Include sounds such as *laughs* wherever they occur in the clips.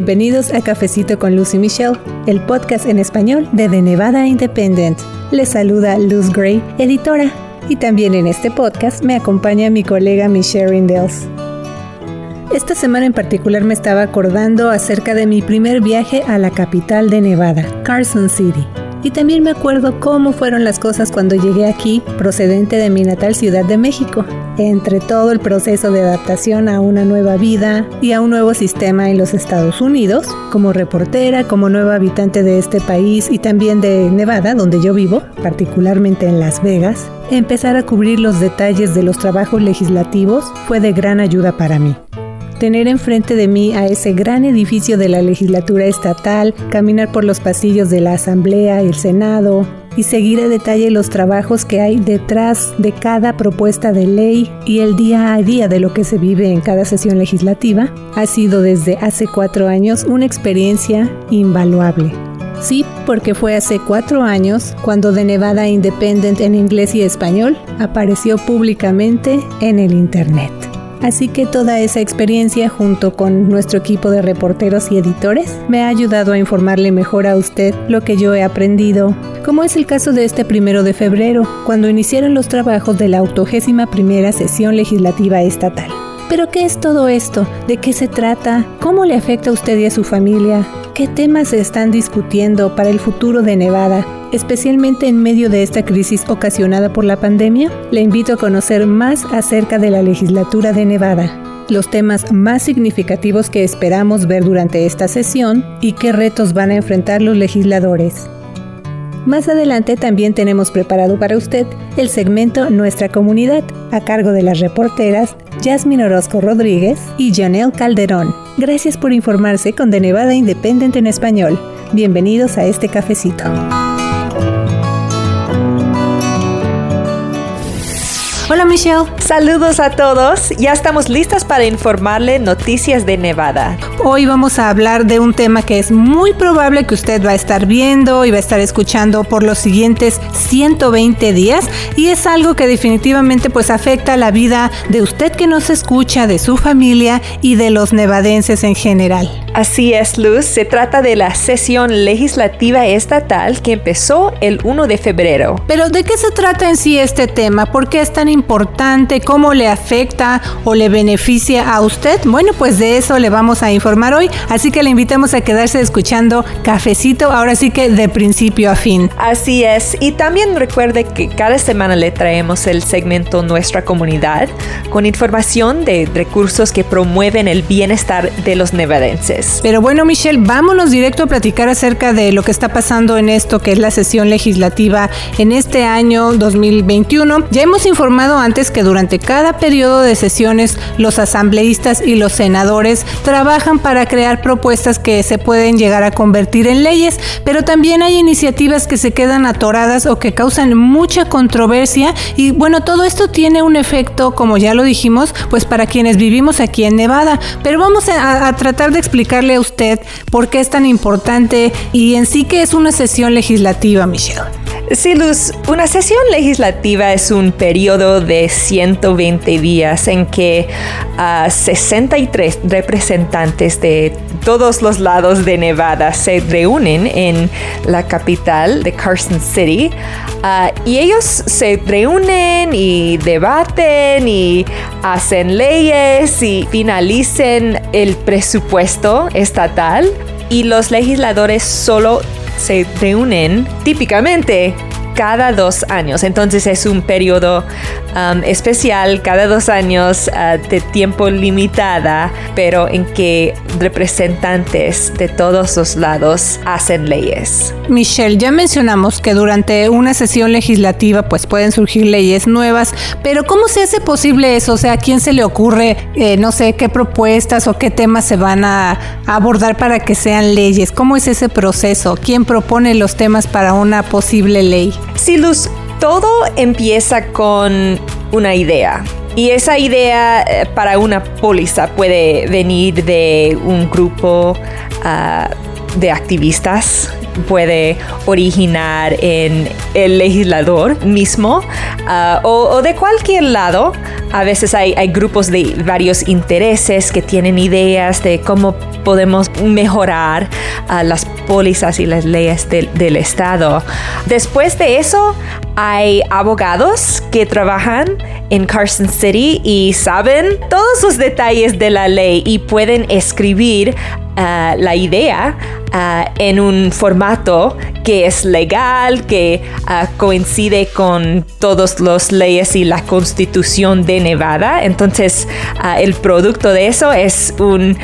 Bienvenidos a Cafecito con Lucy Michelle, el podcast en español de The Nevada Independent. Les saluda Luz Gray, editora, y también en este podcast me acompaña mi colega Michelle Rindels. Esta semana en particular me estaba acordando acerca de mi primer viaje a la capital de Nevada, Carson City. Y también me acuerdo cómo fueron las cosas cuando llegué aquí, procedente de mi natal Ciudad de México, entre todo el proceso de adaptación a una nueva vida y a un nuevo sistema en los Estados Unidos, como reportera, como nueva habitante de este país y también de Nevada, donde yo vivo, particularmente en Las Vegas, empezar a cubrir los detalles de los trabajos legislativos fue de gran ayuda para mí tener enfrente de mí a ese gran edificio de la legislatura estatal, caminar por los pasillos de la Asamblea, el Senado y seguir a detalle los trabajos que hay detrás de cada propuesta de ley y el día a día de lo que se vive en cada sesión legislativa, ha sido desde hace cuatro años una experiencia invaluable. Sí, porque fue hace cuatro años cuando The Nevada Independent en inglés y español apareció públicamente en el Internet. Así que toda esa experiencia junto con nuestro equipo de reporteros y editores me ha ayudado a informarle mejor a usted lo que yo he aprendido, como es el caso de este primero de febrero, cuando iniciaron los trabajos de la autogésima primera sesión legislativa estatal. Pero ¿qué es todo esto? ¿De qué se trata? ¿Cómo le afecta a usted y a su familia? ¿Qué temas se están discutiendo para el futuro de Nevada? especialmente en medio de esta crisis ocasionada por la pandemia? Le invito a conocer más acerca de la legislatura de Nevada, los temas más significativos que esperamos ver durante esta sesión y qué retos van a enfrentar los legisladores. Más adelante también tenemos preparado para usted el segmento Nuestra Comunidad, a cargo de las reporteras Jasmine Orozco Rodríguez y Janelle Calderón. Gracias por informarse con The Nevada Independent en español. Bienvenidos a este cafecito. Hola Michelle. Saludos a todos. Ya estamos listas para informarle noticias de Nevada. Hoy vamos a hablar de un tema que es muy probable que usted va a estar viendo y va a estar escuchando por los siguientes 120 días y es algo que definitivamente pues afecta la vida de usted que nos escucha, de su familia y de los nevadenses en general. Así es, Luz. Se trata de la sesión legislativa estatal que empezó el 1 de febrero. Pero ¿de qué se trata en sí este tema? ¿Por qué es tan importante? ¿Cómo le afecta o le beneficia a usted? Bueno, pues de eso le vamos a informar hoy. Así que le invitamos a quedarse escuchando Cafecito, ahora sí que de principio a fin. Así es. Y también recuerde que cada semana le traemos el segmento Nuestra Comunidad con información de recursos que promueven el bienestar de los nevadenses. Pero bueno, Michelle, vámonos directo a platicar acerca de lo que está pasando en esto, que es la sesión legislativa en este año 2021. Ya hemos informado antes que durante cada periodo de sesiones los asambleístas y los senadores trabajan para crear propuestas que se pueden llegar a convertir en leyes, pero también hay iniciativas que se quedan atoradas o que causan mucha controversia. Y bueno, todo esto tiene un efecto, como ya lo dijimos, pues para quienes vivimos aquí en Nevada, pero vamos a, a tratar de explicar a usted por qué es tan importante y en sí que es una sesión legislativa, Michelle. Sí, Luz, una sesión legislativa es un periodo de 120 días en que 63 ah, representantes de todos los lados de Nevada se reúnen en la capital de Carson City ah, y ellos se reúnen y debaten y hacen leyes y finalicen el presupuesto estatal y los legisladores solo se reúnen típicamente cada dos años. Entonces es un periodo um, especial, cada dos años uh, de tiempo limitada, pero en que representantes de todos los lados hacen leyes. Michelle, ya mencionamos que durante una sesión legislativa pues pueden surgir leyes nuevas, pero ¿cómo se hace posible eso? O sea, ¿a quién se le ocurre, eh, no sé, qué propuestas o qué temas se van a abordar para que sean leyes? ¿Cómo es ese proceso? ¿Quién propone los temas para una posible ley? Sí, Luz, todo empieza con una idea. Y esa idea eh, para una póliza puede venir de un grupo ah, de activistas, puede originar en el legislador mismo ah, o, de cualquier lado a veces hay, grupos de varios intereses que tienen ideas de cómo podemos mejorar uh, las pólizas y las leyes del, del Estado. Después de eso, hay abogados que trabajan en Carson City y saben todos los detalles de la ley y pueden escribir uh, la idea uh, en un formato que es legal, que uh, coincide con todas las leyes y la constitución de Nevada. Entonces, el producto de eso es un,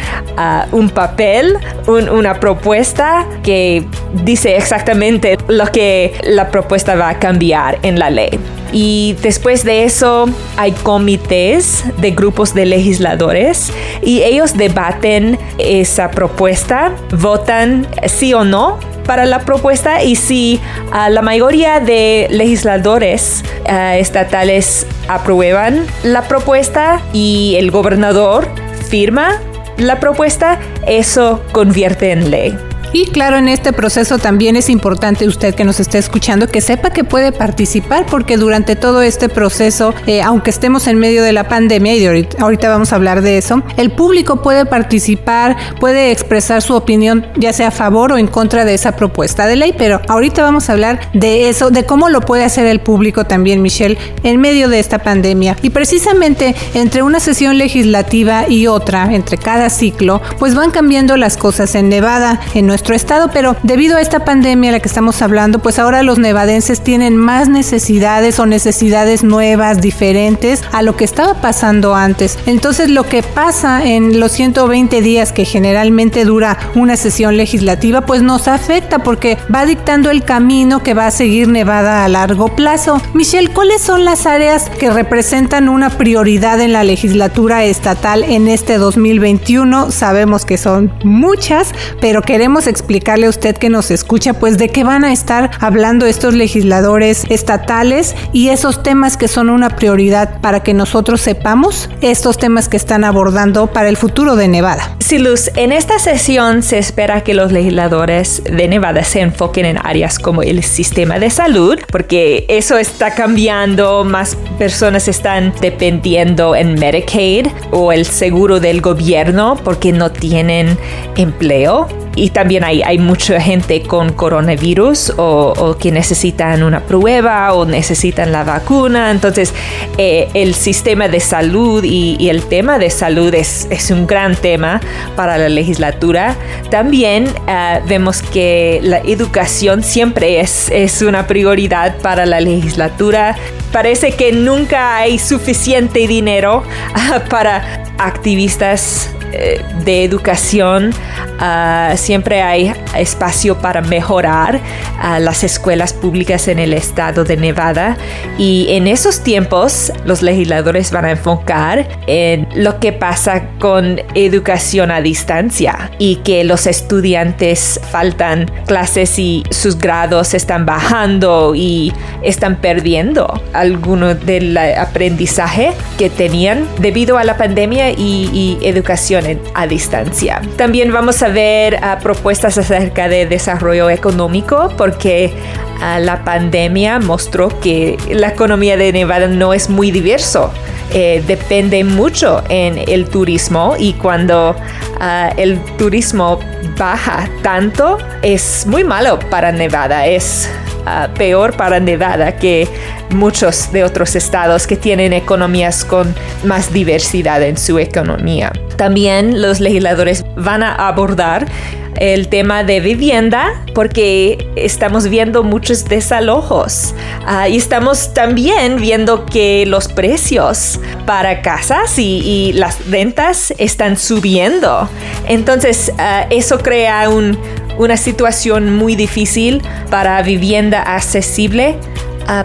un papel, un, una propuesta que dice exactamente lo que la propuesta va a cambiar en la ley. Y después de eso hay comités de grupos de legisladores y ellos debaten esa propuesta, votan sí o no para la propuesta y si uh, la mayoría de legisladores uh, estatales aprueban la propuesta y el gobernador firma la propuesta, eso convierte en ley. Y claro, en este proceso también es importante usted que nos esté escuchando que sepa que puede participar porque durante todo este proceso, eh, aunque estemos en medio de la pandemia y ahorita, vamos a hablar de eso, el público puede participar, puede expresar su opinión ya sea a favor o en contra de esa propuesta de ley, pero ahorita vamos a hablar de eso, de cómo lo puede hacer el público también, Michelle, en medio de esta pandemia. Y precisamente entre una sesión legislativa y otra, entre cada ciclo, pues van cambiando las cosas en Nevada, en nuestro estado, pero debido a esta pandemia a la que estamos hablando, pues ahora los nevadenses tienen más necesidades o necesidades nuevas, diferentes a lo que estaba pasando antes. Entonces lo que pasa en los 120 días que generalmente dura una sesión legislativa, pues nos afecta porque va dictando el camino que va a seguir Nevada a largo plazo. Michelle, ¿cuáles son las áreas que representan una prioridad en la legislatura estatal en este 2021? Sabemos que son muchas, pero queremos explicarle a usted que nos escucha, pues de qué van a estar hablando estos legisladores estatales y esos temas que son una prioridad para que nosotros sepamos estos temas que están abordando para el futuro de Nevada. Sí, Luz, en esta sesión se espera que los legisladores de Nevada se enfoquen en áreas como el sistema de salud, porque eso está cambiando, más personas están dependiendo en Medicaid o el seguro del gobierno porque no tienen empleo y también hay, hay mucha gente con coronavirus o, o, que necesitan una prueba o necesitan la vacuna. Entonces, eh, el sistema de salud y, el tema de salud es, es, un gran tema para la legislatura. También uh, vemos que la educación siempre es, es una prioridad para la legislatura. Parece que nunca hay suficiente dinero uh, *laughs* para activistas eh, de educación uh, siempre hay espacio para mejorar uh, las escuelas públicas en el estado de Nevada. Y en esos tiempos los legisladores van a enfocar en lo que pasa con educación a distancia y que los estudiantes faltan clases y sus grados están bajando y están perdiendo alguno del aprendizaje que tenían debido a la pandemia y, y educación a distancia. También vamos a ver uh, propuestas acerca de desarrollo económico porque uh, la pandemia mostró que la economía de Nevada no es muy diverso. Eh, depende mucho en el turismo y cuando uh, el turismo baja tanto es muy malo para Nevada. Es Uh, peor para Nevada que muchos de otros estados que tienen economías con más diversidad en su economía. También los legisladores van a abordar el tema de vivienda porque estamos viendo muchos desalojos uh, y estamos también viendo que los precios para casas y, las rentas están subiendo. Entonces uh, eso crea un, una situación muy difícil para vivienda accesible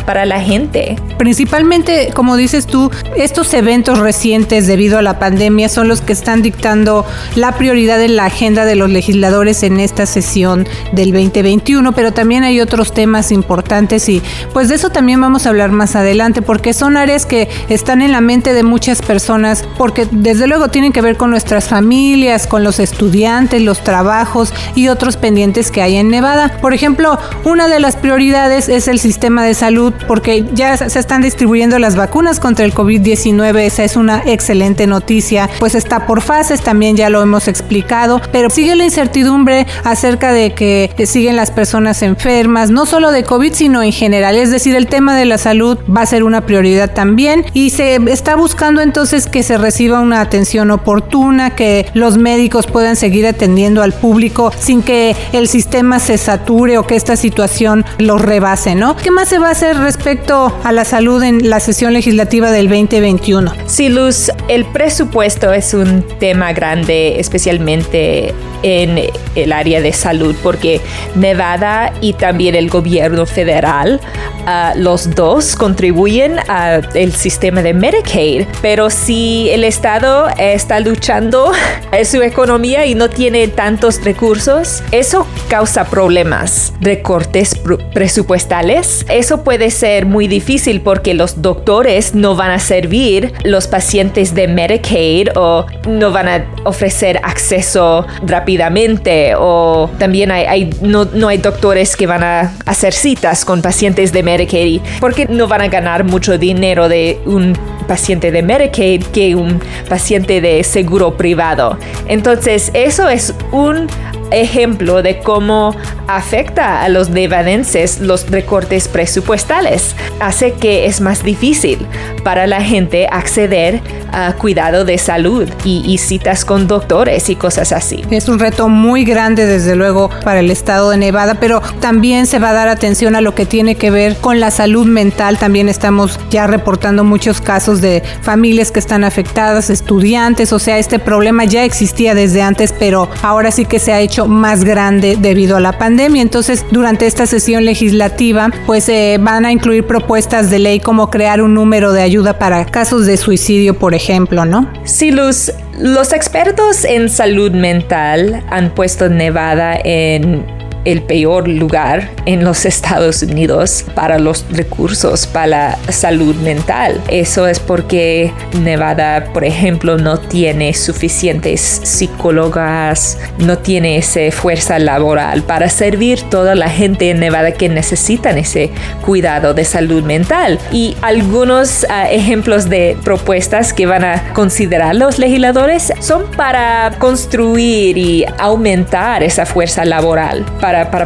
para la gente. Principalmente, como dices tú, estos eventos recientes debido a la pandemia son los que están dictando la prioridad en la agenda de los legisladores en esta sesión del 2021, pero también hay otros temas importantes y pues de eso también vamos a hablar más adelante porque son áreas que están en la mente de muchas personas porque desde luego tienen que ver con nuestras familias, con los estudiantes, los trabajos y otros pendientes que hay en Nevada. Por ejemplo, una de las prioridades es el sistema de salud porque ya se están distribuyendo las vacunas contra el COVID-19, esa es una excelente noticia, pues está por fases, también ya lo hemos explicado, pero sigue la incertidumbre acerca de que siguen las personas enfermas, no solo de COVID, sino en general, es decir, el tema de la salud va a ser una prioridad también. Y se está buscando entonces que se reciba una atención oportuna, que los médicos puedan seguir atendiendo al público sin que el sistema se sature o que esta situación los rebase, ¿no? ¿Qué más se va a respecto a la salud en la sesión legislativa del 2021? Sí, Luz, el presupuesto es un tema grande, especialmente en el área de salud, porque Nevada y también el gobierno federal, uh, los dos contribuyen al sistema de Medicaid, pero si el Estado está luchando *laughs* en su economía y no tiene tantos recursos, eso causa problemas. Recortes presupuestales, eso puede ser muy difícil porque los doctores no van a servir los pacientes de Medicaid o no van a ofrecer acceso rápidamente o también hay, no, no, hay doctores que van a hacer citas con pacientes de Medicaid porque no van a ganar mucho dinero de un paciente de Medicaid que un paciente de seguro privado. Entonces, eso es un ejemplo de cómo afecta a los nevadenses los recortes presupuestales. Hace que es más difícil para la gente acceder a cuidado de salud y, citas con doctores y cosas así. Es un reto muy grande desde luego para el estado de Nevada, pero también se va a dar atención a lo que tiene que ver con la salud mental. También estamos ya reportando muchos casos de familias que están afectadas, estudiantes, o sea, este problema ya existía desde antes, pero ahora sí que se ha hecho más grande debido a la pandemia. Entonces, durante esta sesión legislativa, pues eh, van a incluir propuestas de ley como crear un número de ayuda para casos de suicidio, por ejemplo, ¿no? Sí, Luz. Los expertos en salud mental han puesto Nevada en el peor lugar en los *laughs* Estados Unidos para los recursos para la salud mental. Eso es porque Nevada, por ejemplo, no tiene suficientes psicólogas, no tiene esa fuerza laboral para servir toda la gente en Nevada que necesitan ese cuidado de salud mental. Y algunos ah, ejemplos de propuestas que van a considerar los legisladores son para construir y aumentar esa fuerza laboral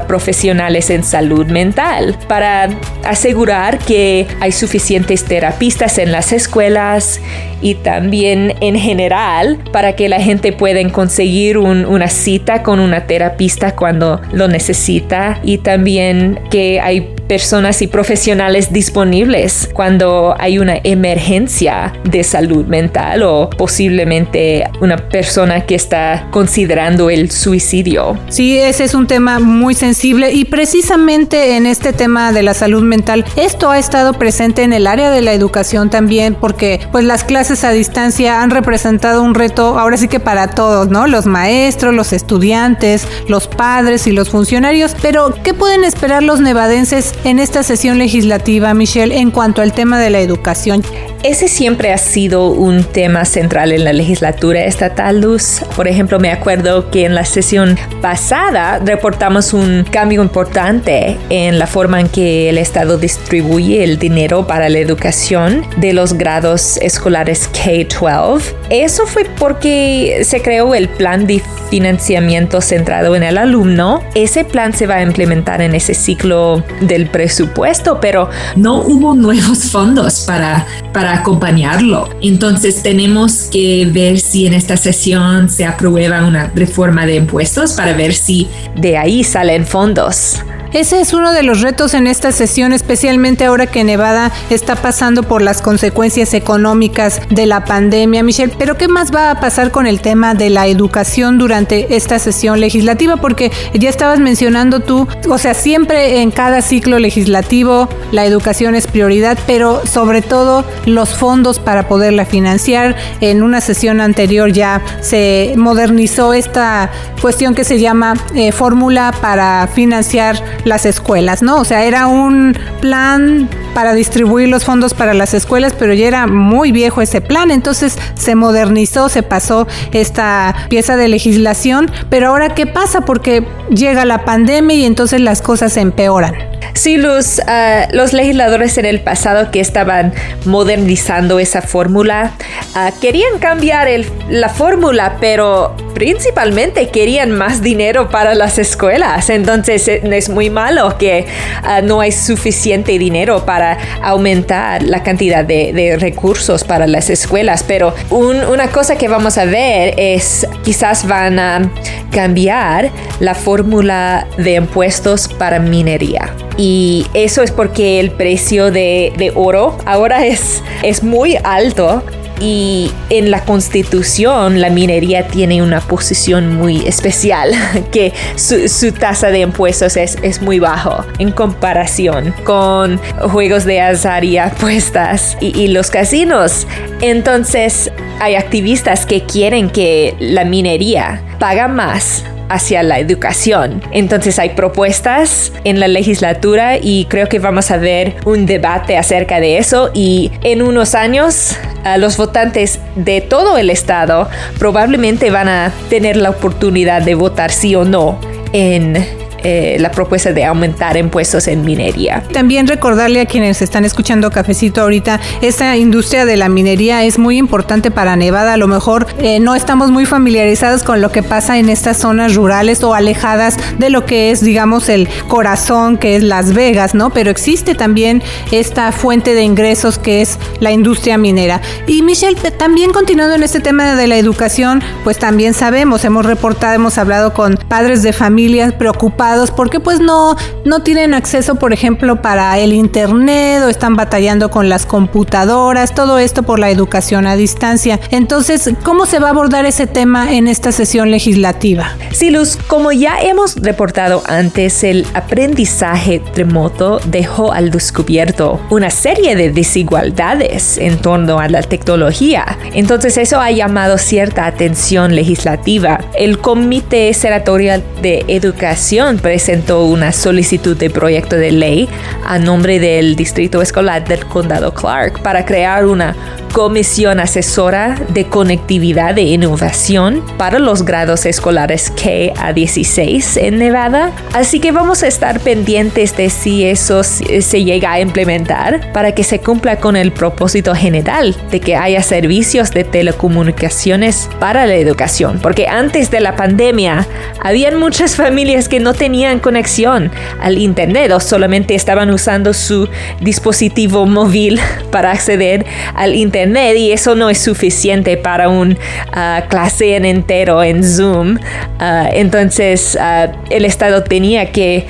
profesionales en salud mental, para asegurar que hay suficientes terapistas en las escuelas y también en general para que la gente pueda conseguir una cita con una terapista cuando lo necesita y también que hay personas y profesionales disponibles cuando hay una emergencia de salud mental o posiblemente una persona que está considerando el suicidio. Sí, ese es un tema muy sensible y precisamente en este tema de la salud mental esto ha estado presente en el área de la educación también porque pues las clases a distancia han representado un reto ahora sí que para todos, ¿no? Los maestros, los estudiantes, los padres y los funcionarios, pero ¿qué pueden esperar los nevadenses en esta sesión legislativa, Michelle, en cuanto al tema de la educación? Ese siempre ha sido un tema central en la legislatura estatal, Luz. Por ejemplo, me acuerdo que en la sesión pasada reportamos un cambio importante en la forma en que el Estado distribuye el dinero para la educación de los grados escolares K-12. Eso fue porque se creó el plan de financiamiento centrado en el alumno. Ese plan se va a implementar en ese ciclo del presupuesto, pero no hubo nuevos fondos para, para acompañarlo. Entonces tenemos que ver si en esta sesión se aprueba una reforma de impuestos para ver si de ahí salen fondos. Ese es uno de los retos en esta sesión, especialmente ahora que Nevada está pasando por las consecuencias económicas de la pandemia, Michelle. Pero ¿qué más va a pasar con el tema de la educación durante esta sesión legislativa? Porque ya estabas mencionando tú, o sea, siempre en cada ciclo legislativo la educación es prioridad, pero sobre todo los fondos para poderla financiar. En una sesión anterior ya se modernizó esta cuestión que se llama eh, fórmula para financiar las escuelas, ¿no? O sea, era un plan para distribuir los fondos para las escuelas, pero ya era muy viejo ese plan, entonces se modernizó, se pasó esta pieza de legislación, pero ahora ¿qué pasa? Porque llega la pandemia y entonces las cosas se empeoran. Sí, los, ah, los legisladores en el pasado que estaban modernizando esa fórmula ah, querían cambiar la fórmula, pero principalmente querían más dinero para las escuelas. Entonces eh, es muy malo que ah, no hay suficiente dinero para aumentar la cantidad de, recursos para las escuelas. Pero una cosa que vamos a ver es quizás van a cambiar la fórmula de impuestos para minería. Y eso es porque el precio de, de oro ahora es, es muy alto y en la constitución la minería tiene una posición muy especial, *laughs* que su, tasa de impuestos es, muy bajo en comparación con juegos de azar y apuestas y, y los casinos. Entonces hay activistas que quieren que la minería paga más hacia la educación. Entonces hay propuestas en la legislatura y creo que vamos a ver un debate acerca de eso y en unos años los votantes de todo el estado probablemente van a tener la oportunidad de votar sí o no en eh, la propuesta de aumentar impuestos en minería. También recordarle a quienes están escuchando Cafecito ahorita, esa industria de la minería es muy importante para Nevada. A lo mejor eh, no estamos muy familiarizados con lo que pasa en estas zonas rurales o alejadas de lo que es, digamos, el corazón, que es Las Vegas, ¿no? Pero existe también esta fuente de ingresos que es la industria minera. Y Michelle, también continuando en este tema de la educación, pues también sabemos, hemos reportado, hemos hablado con padres de familias preocupados porque pues no, no tienen acceso, por ejemplo, para el internet o están batallando con las computadoras, todo esto por la educación a distancia. Entonces, ¿cómo se va a abordar ese tema en esta sesión legislativa? Sí, Luz, como ya hemos reportado antes, el aprendizaje remoto dejó al descubierto una serie de desigualdades en torno a la tecnología. Entonces, eso ha llamado cierta atención legislativa. El Comité Senatorial de Educación presentó una solicitud de proyecto de ley a nombre del Distrito Escolar del Condado Clark para crear una comisión asesora de conectividad e innovación para los grados escolares K a 16 en Nevada. Así que vamos a estar pendientes de si eso se llega a implementar para que se cumpla con el propósito general de que haya servicios de telecomunicaciones para la educación. Porque antes de la pandemia, habían muchas familias que no tenían tenían conexión al Internet o solamente estaban usando su dispositivo móvil *laughs* para acceder al Internet y eso no es suficiente para un ah, clase en entero en Zoom. Ah, entonces ah, el Estado tenía que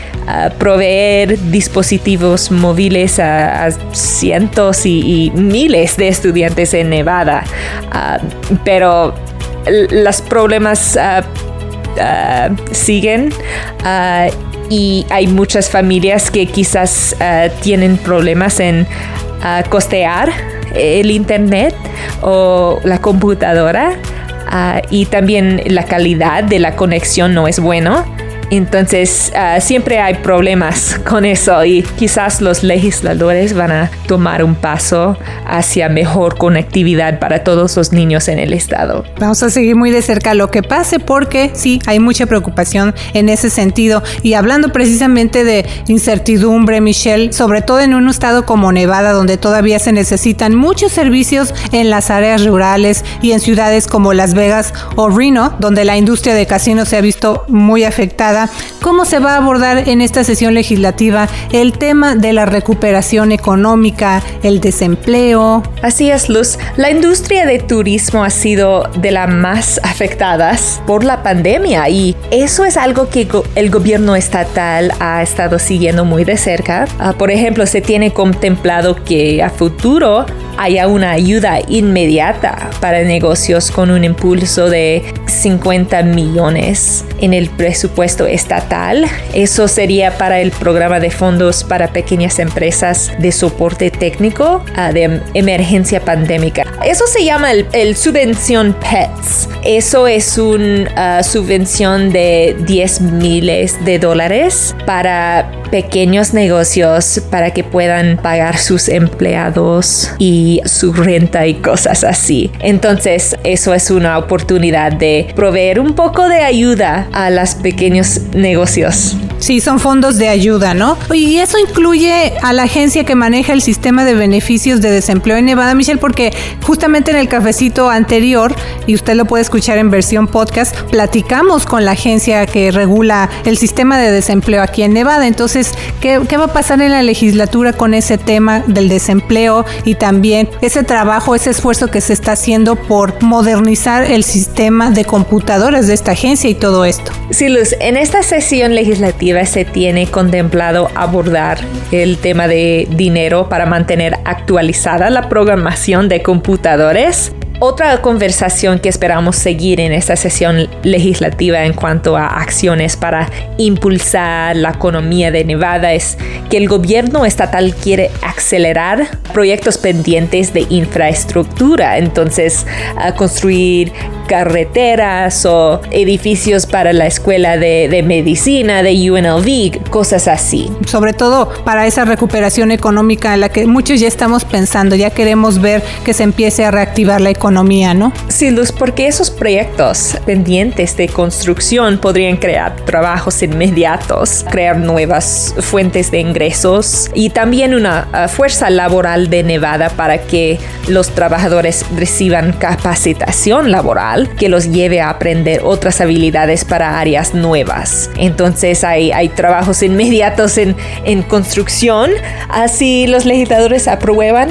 proveer dispositivos móviles a, cientos y, miles de estudiantes en Nevada. pero los problemas siguen uh, y hay muchas familias que quizás uh, tienen problemas en costear el internet o la computadora y también la calidad de la conexión no es bueno entonces, ah, siempre hay problemas con eso y quizás los legisladores van a tomar un paso hacia mejor conectividad para todos los niños en el estado. Vamos a seguir muy de cerca lo que pase porque sí, hay mucha preocupación en ese sentido. Y hablando precisamente de incertidumbre, Michelle, sobre todo en un estado como Nevada, donde todavía se necesitan muchos servicios en las áreas rurales y en ciudades como Las Vegas o Reno, donde la industria de casinos se ha visto muy afectada cómo se va a abordar en esta sesión legislativa el tema de la recuperación económica, el desempleo. Así es, Luz. La industria de turismo ha sido de las más afectadas por la pandemia y eso es algo que el gobierno estatal ha estado siguiendo muy de cerca. Ah, por ejemplo, se tiene contemplado que a futuro haya una ayuda inmediata para negocios con un impulso de 50 millones en el presupuesto estatal. Eso sería para el programa de fondos para pequeñas empresas de soporte técnico ah, de emergencia pandémica. Eso se llama el, subvención PETS. Eso es una ah, subvención de 10 miles de dólares para pequeños negocios para que puedan pagar sus empleados y su renta y cosas así. Entonces, eso es una oportunidad de proveer un poco de ayuda a los pequeños negocios. Sí, son fondos de ayuda, ¿no? Y eso incluye a la agencia que maneja el sistema de beneficios de desempleo en Nevada, Michelle, porque justamente en el cafecito anterior, y usted lo puede escuchar en versión podcast, platicamos con la agencia que regula el sistema de desempleo aquí en Nevada. Entonces, ¿qué, va a pasar en la legislatura con ese tema del desempleo y también ese trabajo, ese esfuerzo que se está haciendo por modernizar el sistema de computadoras de esta agencia y todo esto? Sí, Luz, en esta sesión legislativa se tiene contemplado abordar el tema de dinero para mantener actualizada la programación de computadores. Otra conversación que esperamos seguir en esta sesión legislativa en cuanto a acciones para impulsar la economía de Nevada es que el gobierno estatal quiere acelerar proyectos pendientes de infraestructura, entonces a construir carreteras o edificios para la escuela de, de, medicina de UNLV, cosas así. Sobre todo para esa recuperación económica en la que muchos ya estamos pensando, ya queremos ver que se empiece a reactivar la economía, ¿no? Sí, Luz, porque esos proyectos pendientes de construcción podrían crear trabajos inmediatos, crear nuevas fuentes de ingresos y también una uh, fuerza laboral de Nevada para que los trabajadores reciban capacitación laboral que los lleve a aprender otras habilidades para áreas nuevas. Entonces hay, hay trabajos inmediatos en, en construcción, así los legisladores aprueban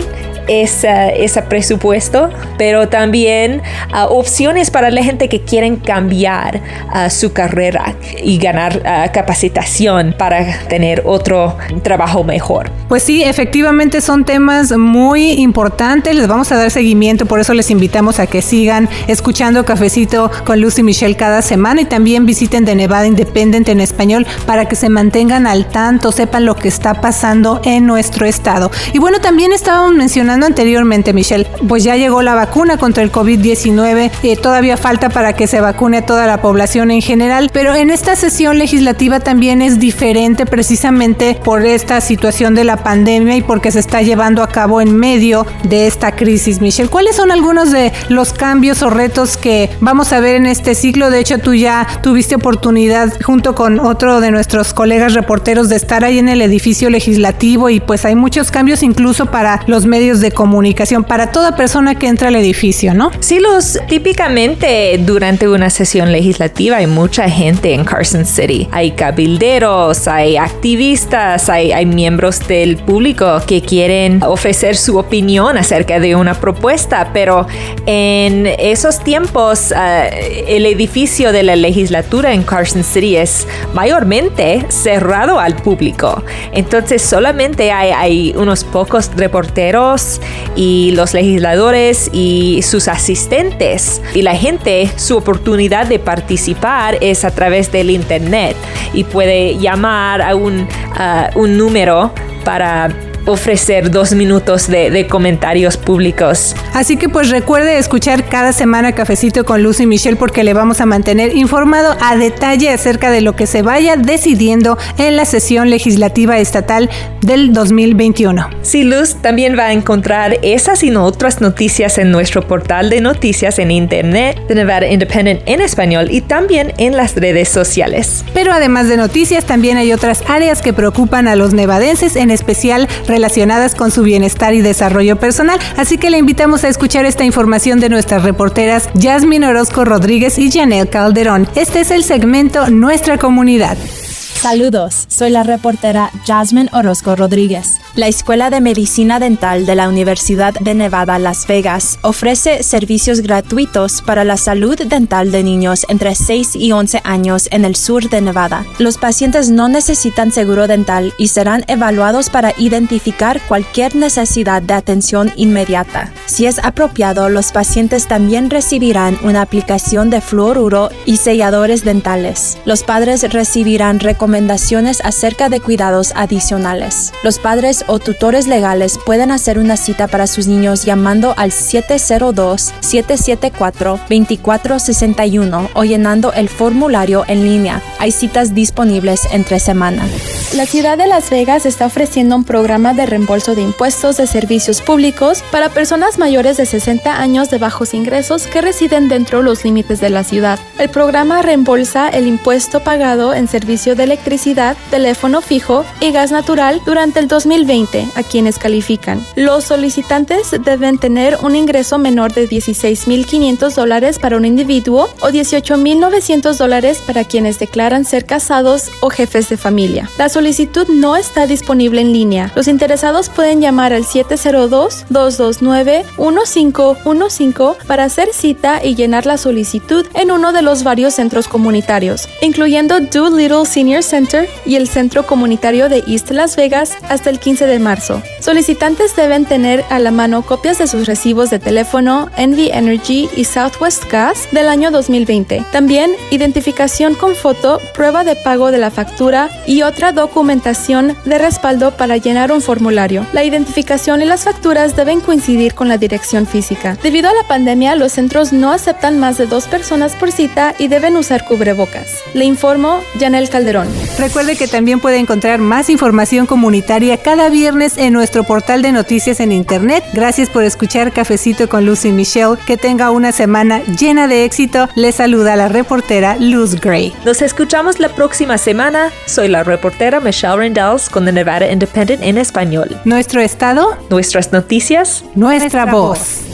ese presupuesto, pero también uh, opciones para la gente que quieren cambiar uh, su carrera y ganar uh, capacitación para tener otro trabajo mejor. Pues sí, efectivamente son temas muy importantes, les vamos a dar seguimiento, por eso les invitamos a que sigan escuchando Cafecito con Lucy Michelle cada semana y también visiten The Nevada Independent en español para que se mantengan al tanto, sepan lo que está pasando en nuestro estado. Y bueno, también estábamos mencionando anteriormente, Michelle, pues ya llegó la vacuna contra el COVID-19, eh, todavía falta para que se vacune toda la población en general, pero en esta sesión legislativa también es diferente precisamente por esta situación de la pandemia y porque se está llevando a cabo en medio de esta crisis, Michelle. ¿Cuáles son algunos de los cambios o retos que vamos a ver en este ciclo? De hecho, tú ya tuviste oportunidad junto con otro de nuestros colegas reporteros de estar ahí en el edificio legislativo y pues hay muchos cambios incluso para los medios de comunicación para toda persona que entra al edificio, ¿no? Sí, los típicamente durante una sesión legislativa hay mucha gente en Carson City. Hay cabilderos, hay activistas, hay, miembros del público que quieren ofrecer su opinión acerca de una propuesta, pero en esos tiempos uh, el edificio de la legislatura en Carson City es mayormente cerrado al público. Entonces solamente hay unos pocos reporteros y los legisladores y sus asistentes. Y la gente, su oportunidad de participar es a través del Internet y puede llamar a un, un número para ofrecer dos minutos de, comentarios públicos. Así que pues recuerde escuchar cada semana Cafecito con Luz y Michelle porque le vamos a mantener informado a detalle acerca de lo que se vaya decidiendo en la sesión legislativa estatal del 2021. Sí, Luz también va a encontrar esas y no otras noticias en nuestro portal de noticias en internet de Nevada Independent en español y también en las redes sociales. Pero además de noticias, también hay otras áreas que preocupan a los nevadenses, en especial relacionadas con su bienestar y desarrollo personal. Así que le invitamos a escuchar esta información de nuestras reporteras Jasmine Orozco Rodríguez y Janelle Calderón. Este es el segmento Nuestra Comunidad. Saludos, soy la reportera Jasmine Orozco Rodríguez. La Escuela de Medicina Dental de la Universidad de Nevada, Las Vegas, ofrece servicios gratuitos para la salud dental de niños entre 6 y 11 años en el sur de Nevada. Los pacientes no necesitan seguro dental y serán evaluados para identificar cualquier necesidad de atención inmediata. Si es apropiado, los pacientes también recibirán una aplicación de fluoruro y selladores dentales. Los padres recibirán recomendaciones recomendaciones acerca de cuidados adicionales. Los padres o tutores legales pueden hacer una cita para sus niños llamando al 702-774-2461 o llenando el formulario en línea. Hay citas disponibles entre semana. La ciudad de Las Vegas está ofreciendo un programa de reembolso de impuestos de servicios públicos para personas mayores de 60 años de bajos ingresos que residen dentro de los límites de la ciudad. El programa reembolsa el impuesto pagado en servicio de electricidad electricidad, teléfono fijo y gas natural durante el 2020 a quienes califican. Los solicitantes deben tener un ingreso menor de 16.500 dólares para un individuo o 18.900 dólares para quienes declaran ser casados o jefes de familia. La solicitud no está disponible en línea. Los interesados pueden llamar al 702-229-1515 para hacer cita y llenar la solicitud en uno de los varios centros comunitarios, incluyendo Doolittle Senior Center y el Centro Comunitario de East Las Vegas hasta el 15 de marzo. Solicitantes deben tener a la mano copias de sus recibos de teléfono, Envy Energy y Southwest Gas del año 2020. También identificación con foto, prueba de pago de la factura y otra documentación de respaldo para llenar un formulario. La identificación y las facturas deben coincidir con la dirección física. Debido a la pandemia, los centros no aceptan más de dos personas por cita y deben usar cubrebocas. Le informo, Janel Calderón. Recuerde que también puede encontrar más información comunitaria cada viernes en nuestro portal de noticias en Internet. Gracias por escuchar Cafecito con Lucy Michelle. Que tenga una semana llena de éxito. Le saluda la reportera Luz Gray. Nos escuchamos la próxima semana. Soy la reportera Michelle Rendells con The Nevada Independent en español. Nuestro estado, Nuestras noticias, nuestra, voz.